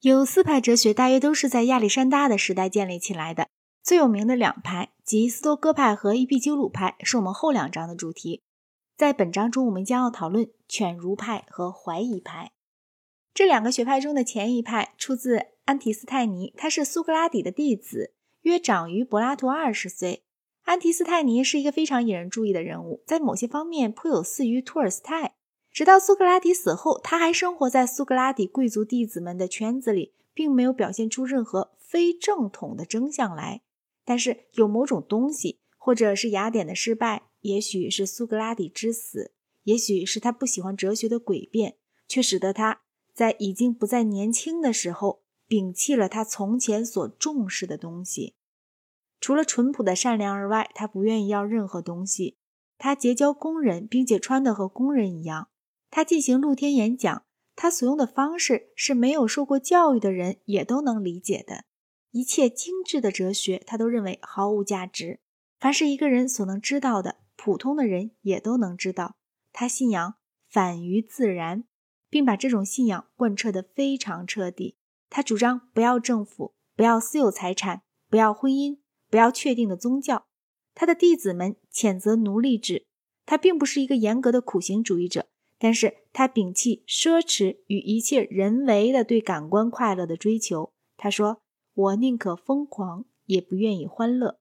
有四派哲学，大约都是在亚历山大的时代建立起来的。最有名的两派，即斯多哥派和伊壁鸠鲁派，是我们后两章的主题。在本章中，我们将要讨论犬儒派和怀疑派这两个学派中的前一派，出自安提斯泰尼，他是苏格拉底的弟子，约长于柏拉图二十岁。安提斯泰尼是一个非常引人注意的人物，在某些方面颇有似于托尔斯泰。直到苏格拉底死后，他还生活在苏格拉底贵族弟子们的圈子里，并没有表现出任何非正统的征相来。但是有某种东西，或者是雅典的失败，也许是苏格拉底之死，也许是他不喜欢哲学的诡辩，却使得他在已经不再年轻的时候，摒弃了他从前所重视的东西。除了淳朴的善良而外，他不愿意要任何东西。他结交工人，并且穿得和工人一样。他进行露天演讲，他所用的方式是没有受过教育的人也都能理解的。一切精致的哲学，他都认为毫无价值。凡是一个人所能知道的，普通的人也都能知道。他信仰反于自然，并把这种信仰贯彻得非常彻底。他主张不要政府，不要私有财产，不要婚姻，不要确定的宗教。他的弟子们谴责奴隶制。他并不是一个严格的苦行主义者。但是他摒弃奢侈与一切人为的对感官快乐的追求。他说：“我宁可疯狂，也不愿意欢乐。”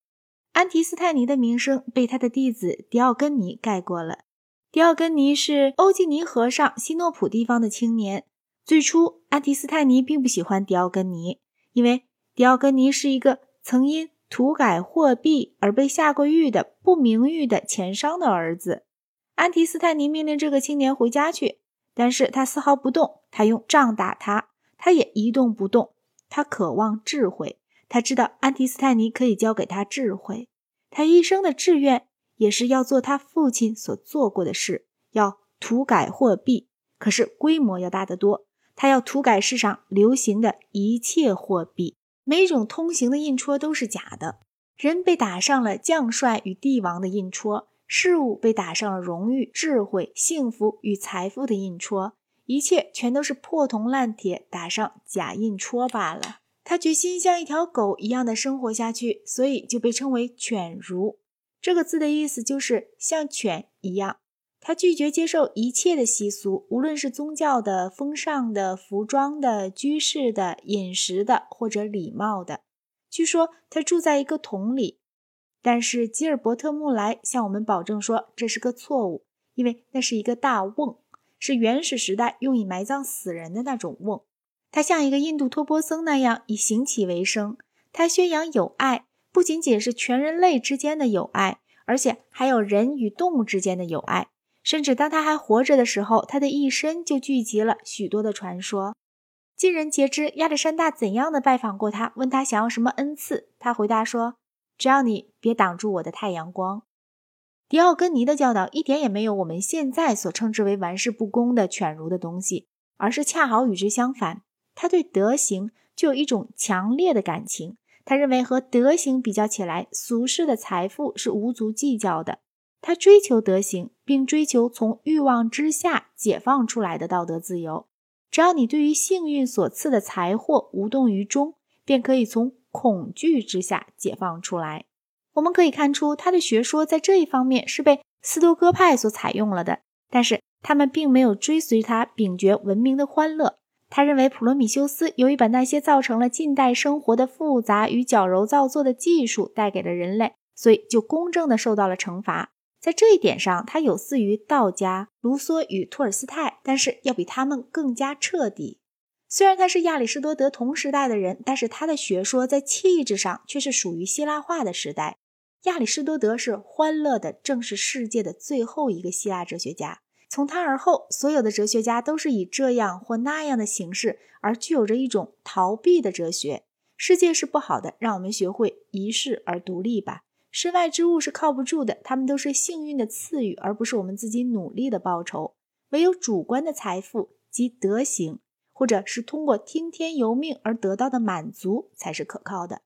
安提斯泰尼的名声被他的弟子狄奥根尼盖过了。狄奥根尼是欧几尼河上西诺普地方的青年。最初，安提斯泰尼并不喜欢狄奥根尼，因为狄奥根尼是一个曾因涂改货币而被下过狱的不名誉的钱商的儿子。安提斯泰尼命令这个青年回家去，但是他丝毫不动。他用杖打他，他也一动不动。他渴望智慧，他知道安提斯泰尼可以教给他智慧。他一生的志愿也是要做他父亲所做过的事，要涂改货币，可是规模要大得多。他要涂改世上流行的一切货币，每种通行的印戳都是假的。人被打上了将帅与帝王的印戳。事物被打上了荣誉、智慧、幸福与财富的印戳，一切全都是破铜烂铁打上假印戳罢了。他决心像一条狗一样的生活下去，所以就被称为犬儒。这个字的意思就是像犬一样。他拒绝接受一切的习俗，无论是宗教的、风尚的、服装的、居士的、饮食的或者礼貌的。据说他住在一个桶里。但是吉尔伯特·穆莱向我们保证说，这是个错误，因为那是一个大瓮，是原始时代用以埋葬死人的那种瓮。他像一个印度托钵僧那样以行乞为生。他宣扬友爱，不仅仅是全人类之间的友爱，而且还有人与动物之间的友爱。甚至当他还活着的时候，他的一生就聚集了许多的传说。尽人皆知，亚历山大怎样的拜访过他，问他想要什么恩赐，他回答说。只要你别挡住我的太阳光，迪奥根尼的教导一点也没有我们现在所称之为玩世不恭的犬儒的东西，而是恰好与之相反。他对德行就有一种强烈的感情。他认为和德行比较起来，俗世的财富是无足计较的。他追求德行，并追求从欲望之下解放出来的道德自由。只要你对于幸运所赐的财货无动于衷，便可以从。恐惧之下解放出来，我们可以看出他的学说在这一方面是被斯多哥派所采用了的，但是他们并没有追随他秉绝文明的欢乐。他认为普罗米修斯由于把那些造成了近代生活的复杂与矫揉造作的技术带给了人类，所以就公正的受到了惩罚。在这一点上，他有似于道家卢梭与托尔斯泰，但是要比他们更加彻底。虽然他是亚里士多德同时代的人，但是他的学说在气质上却是属于希腊化的时代。亚里士多德是欢乐的，正是世界的最后一个希腊哲学家。从他而后，所有的哲学家都是以这样或那样的形式，而具有着一种逃避的哲学。世界是不好的，让我们学会一世而独立吧。身外之物是靠不住的，他们都是幸运的赐予，而不是我们自己努力的报酬。唯有主观的财富及德行。或者是通过听天由命而得到的满足才是可靠的，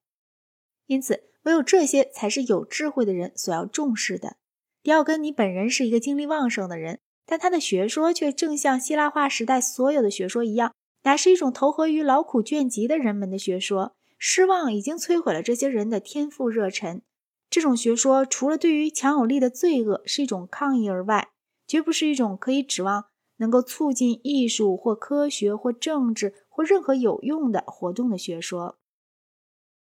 因此唯有这些才是有智慧的人所要重视的。迪奥根尼本人是一个精力旺盛的人，但他的学说却正像希腊化时代所有的学说一样，乃是一种投合于劳苦倦极的人们的学说。失望已经摧毁了这些人的天赋热忱。这种学说除了对于强有力的罪恶是一种抗议而外，绝不是一种可以指望能够促进艺术或科学或政治或任何有用的活动的学说。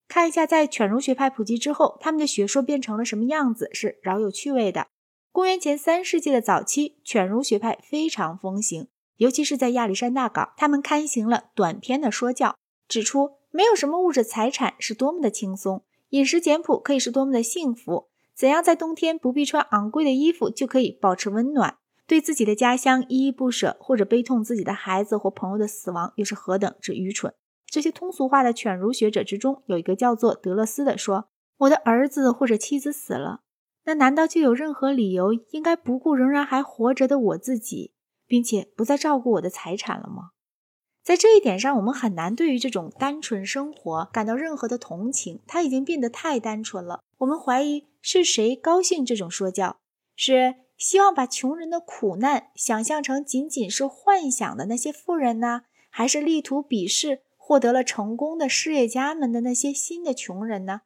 看一下，在犬儒学派普及之后，他们的学说变成了什么样子，是饶有趣味的。公元前三世纪的早期，犬儒学派非常风行，尤其是在亚历山大港，他们刊行了短篇的说教，指出没有什么物质财产是多么的轻松，饮食简朴可以是多么的幸福，怎样在冬天不必穿昂贵的衣服就可以保持温暖，对自己的家乡依依不舍，或者悲痛自己的孩子或朋友的死亡，又是何等之愚蠢。这些通俗化的犬儒学者之中，有一个叫做德勒斯的说：“我的儿子或者妻子死了，那难道就有任何理由应该不顾仍然还活着的我自己，并且不再照顾我的财产了吗？”在这一点上，我们很难对于这种单纯生活感到任何的同情。它已经变得太单纯了。我们怀疑是谁高兴这种说教，是希望把穷人的苦难想象成仅仅是幻想的那些富人呢，还是力图鄙视？获得了成功的事业家们的那些新的穷人呢？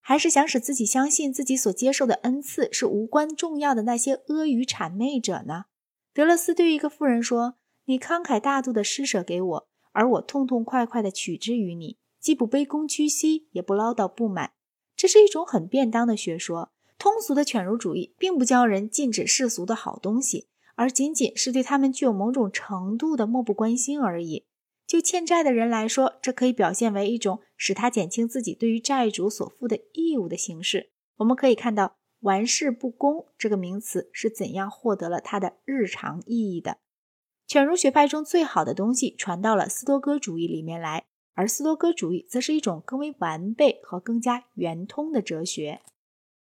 还是想使自己相信自己所接受的恩赐是无关重要的那些阿谀谄媚者呢？德勒斯对一个富人说：“你慷慨大度的施舍给我，而我痛痛快快的取之于你，既不卑躬屈膝，也不唠叨不满。”这是一种很便当的学说。通俗的犬儒主义并不教人禁止世俗的好东西，而仅仅是对他们具有某种程度的漠不关心而已。就欠债的人来说，这可以表现为一种使他减轻自己对于债主所负的义务的形式。我们可以看到“玩世不恭”这个名词是怎样获得了它的日常意义的。犬儒学派中最好的东西传到了斯多哥主义里面来，而斯多哥主义则是一种更为完备和更加圆通的哲学。